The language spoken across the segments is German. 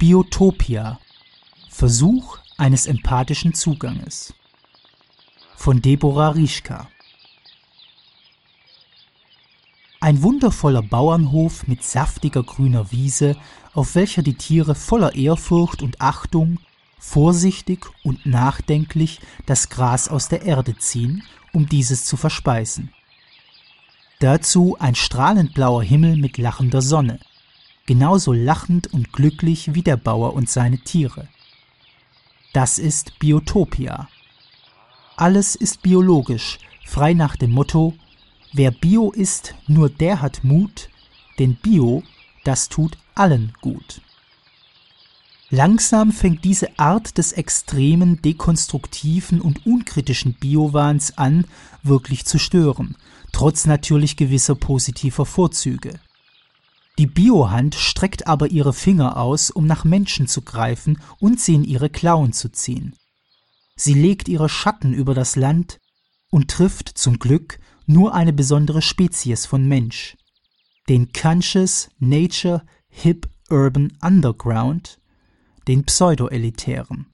Biotopia. Versuch eines empathischen Zuganges. Von Deborah Rischka. Ein wundervoller Bauernhof mit saftiger grüner Wiese, auf welcher die Tiere voller Ehrfurcht und Achtung vorsichtig und nachdenklich das Gras aus der Erde ziehen, um dieses zu verspeisen. Dazu ein strahlend blauer Himmel mit lachender Sonne, genauso lachend und glücklich wie der Bauer und seine Tiere. Das ist Biotopia. Alles ist biologisch, frei nach dem Motto Wer Bio ist, nur der hat Mut, denn Bio, das tut allen gut. Langsam fängt diese Art des extremen, dekonstruktiven und unkritischen Biowahns an, wirklich zu stören, trotz natürlich gewisser positiver Vorzüge. Die Biohand streckt aber ihre Finger aus, um nach Menschen zu greifen und sie in ihre Klauen zu ziehen. Sie legt ihre Schatten über das Land und trifft zum Glück nur eine besondere Spezies von Mensch, den Conscious Nature Hip Urban Underground, den Pseudo-Elitären.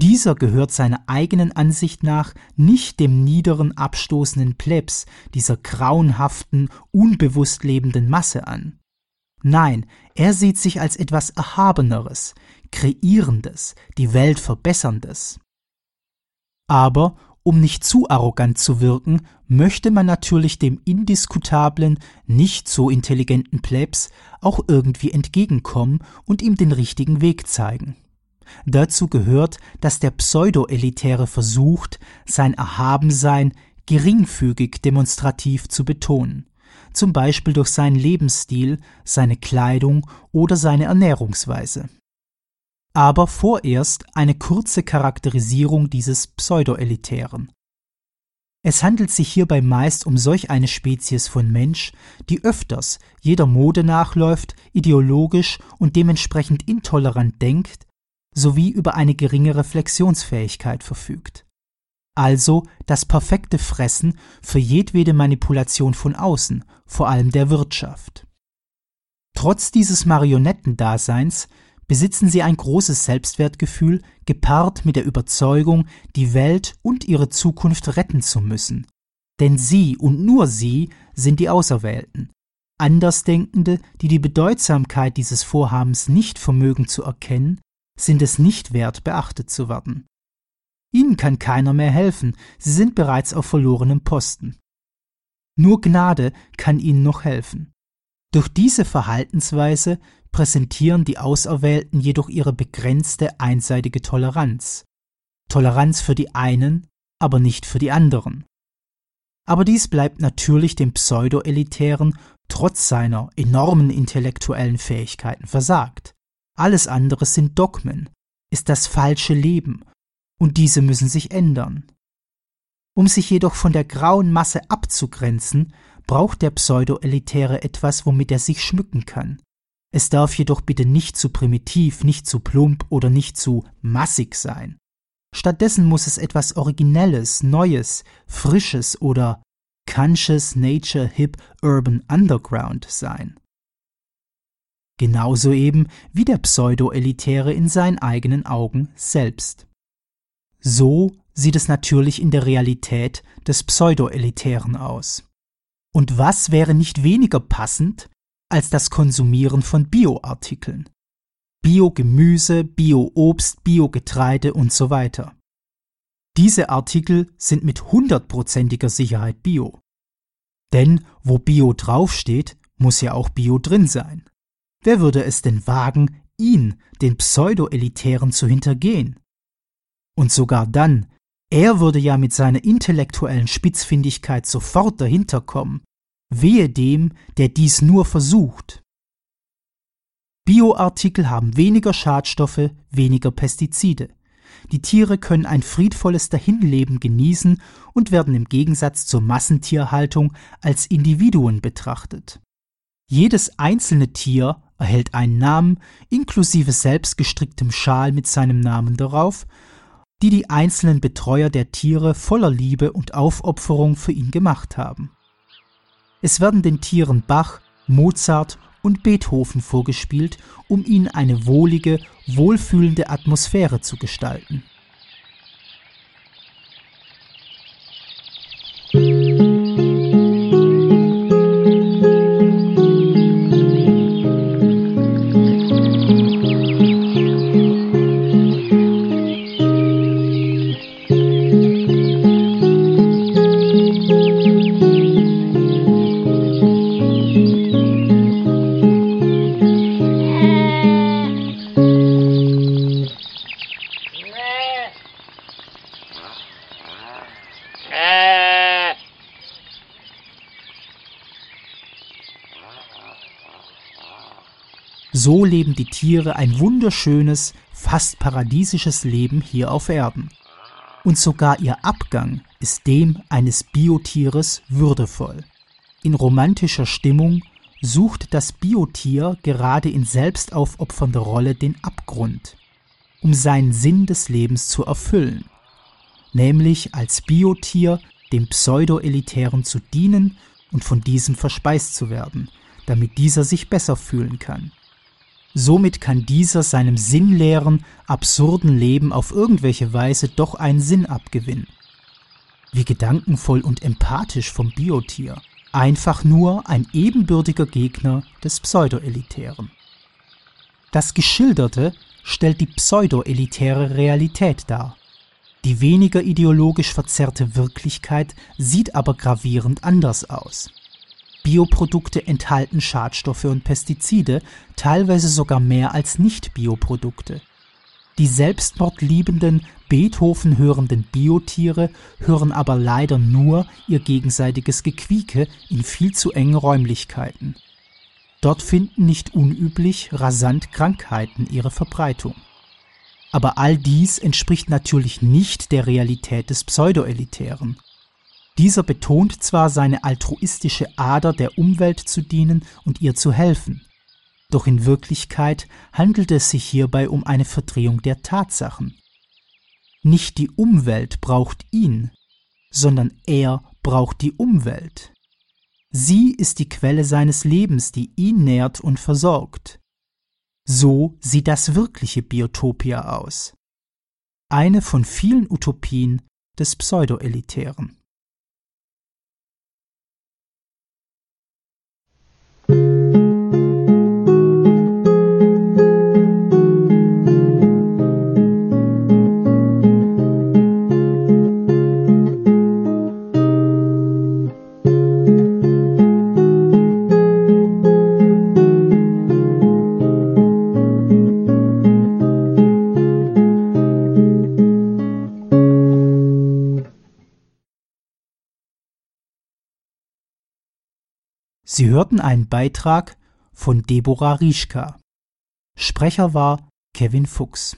Dieser gehört seiner eigenen Ansicht nach nicht dem niederen, abstoßenden Plebs, dieser grauenhaften, unbewusst lebenden Masse an. Nein, er sieht sich als etwas Erhabeneres, Kreierendes, die Welt Verbesserndes. Aber um nicht zu arrogant zu wirken, möchte man natürlich dem indiskutablen, nicht so intelligenten Plebs auch irgendwie entgegenkommen und ihm den richtigen Weg zeigen. Dazu gehört, dass der Pseudo-Elitäre versucht, sein Erhabensein geringfügig demonstrativ zu betonen, zum Beispiel durch seinen Lebensstil, seine Kleidung oder seine Ernährungsweise aber vorerst eine kurze Charakterisierung dieses Pseudo-Elitären. Es handelt sich hierbei meist um solch eine Spezies von Mensch, die öfters jeder Mode nachläuft, ideologisch und dementsprechend intolerant denkt, sowie über eine geringe Reflexionsfähigkeit verfügt. Also das perfekte Fressen für jedwede Manipulation von außen, vor allem der Wirtschaft. Trotz dieses Marionettendaseins besitzen sie ein großes Selbstwertgefühl, gepaart mit der Überzeugung, die Welt und ihre Zukunft retten zu müssen. Denn sie und nur sie sind die Auserwählten. Andersdenkende, die die Bedeutsamkeit dieses Vorhabens nicht vermögen zu erkennen, sind es nicht wert, beachtet zu werden. Ihnen kann keiner mehr helfen, sie sind bereits auf verlorenem Posten. Nur Gnade kann ihnen noch helfen. Durch diese Verhaltensweise präsentieren die Auserwählten jedoch ihre begrenzte einseitige Toleranz. Toleranz für die einen, aber nicht für die anderen. Aber dies bleibt natürlich dem Pseudo-Elitären trotz seiner enormen intellektuellen Fähigkeiten versagt. Alles andere sind Dogmen, ist das falsche Leben, und diese müssen sich ändern. Um sich jedoch von der grauen Masse abzugrenzen, braucht der Pseudo-Elitäre etwas, womit er sich schmücken kann. Es darf jedoch bitte nicht zu primitiv, nicht zu plump oder nicht zu massig sein. Stattdessen muss es etwas Originelles, Neues, Frisches oder Conscious Nature Hip Urban Underground sein. Genauso eben wie der Pseudo-Elitäre in seinen eigenen Augen selbst. So sieht es natürlich in der Realität des Pseudo-Elitären aus. Und was wäre nicht weniger passend als das Konsumieren von Bioartikeln. Biogemüse, Bioobst, Biogetreide und so weiter. Diese Artikel sind mit hundertprozentiger Sicherheit Bio. Denn wo Bio draufsteht, muss ja auch Bio drin sein. Wer würde es denn wagen, ihn, den Pseudo-Elitären, zu hintergehen? Und sogar dann, er würde ja mit seiner intellektuellen Spitzfindigkeit sofort dahinter kommen, Wehe dem, der dies nur versucht. Bioartikel haben weniger Schadstoffe, weniger Pestizide. Die Tiere können ein friedvolles Dahinleben genießen und werden im Gegensatz zur Massentierhaltung als Individuen betrachtet. Jedes einzelne Tier erhält einen Namen inklusive selbstgestricktem Schal mit seinem Namen darauf, die die einzelnen Betreuer der Tiere voller Liebe und Aufopferung für ihn gemacht haben. Es werden den Tieren Bach, Mozart und Beethoven vorgespielt, um ihnen eine wohlige, wohlfühlende Atmosphäre zu gestalten. So leben die Tiere ein wunderschönes, fast paradiesisches Leben hier auf Erden. Und sogar ihr Abgang ist dem eines Biotieres würdevoll. In romantischer Stimmung sucht das Biotier gerade in selbstaufopfernder Rolle den Abgrund, um seinen Sinn des Lebens zu erfüllen, nämlich als Biotier dem Pseudoelitären zu dienen und von diesem verspeist zu werden, damit dieser sich besser fühlen kann. Somit kann dieser seinem sinnleeren, absurden Leben auf irgendwelche Weise doch einen Sinn abgewinnen. Wie gedankenvoll und empathisch vom Biotier. Einfach nur ein ebenbürtiger Gegner des Pseudoelitären. Das Geschilderte stellt die pseudoelitäre Realität dar. Die weniger ideologisch verzerrte Wirklichkeit sieht aber gravierend anders aus. Bioprodukte enthalten Schadstoffe und Pestizide, teilweise sogar mehr als Nicht-Bioprodukte. Die selbstmordliebenden, Beethoven hörenden Biotiere hören aber leider nur ihr gegenseitiges Gequieke in viel zu engen Räumlichkeiten. Dort finden nicht unüblich rasant Krankheiten ihre Verbreitung. Aber all dies entspricht natürlich nicht der Realität des Pseudoelitären. Dieser betont zwar seine altruistische Ader der Umwelt zu dienen und ihr zu helfen, doch in Wirklichkeit handelt es sich hierbei um eine Verdrehung der Tatsachen. Nicht die Umwelt braucht ihn, sondern er braucht die Umwelt. Sie ist die Quelle seines Lebens, die ihn nährt und versorgt. So sieht das wirkliche Biotopia aus. Eine von vielen Utopien des Pseudoelitären. Sie hörten einen Beitrag von Deborah Rieschka. Sprecher war Kevin Fuchs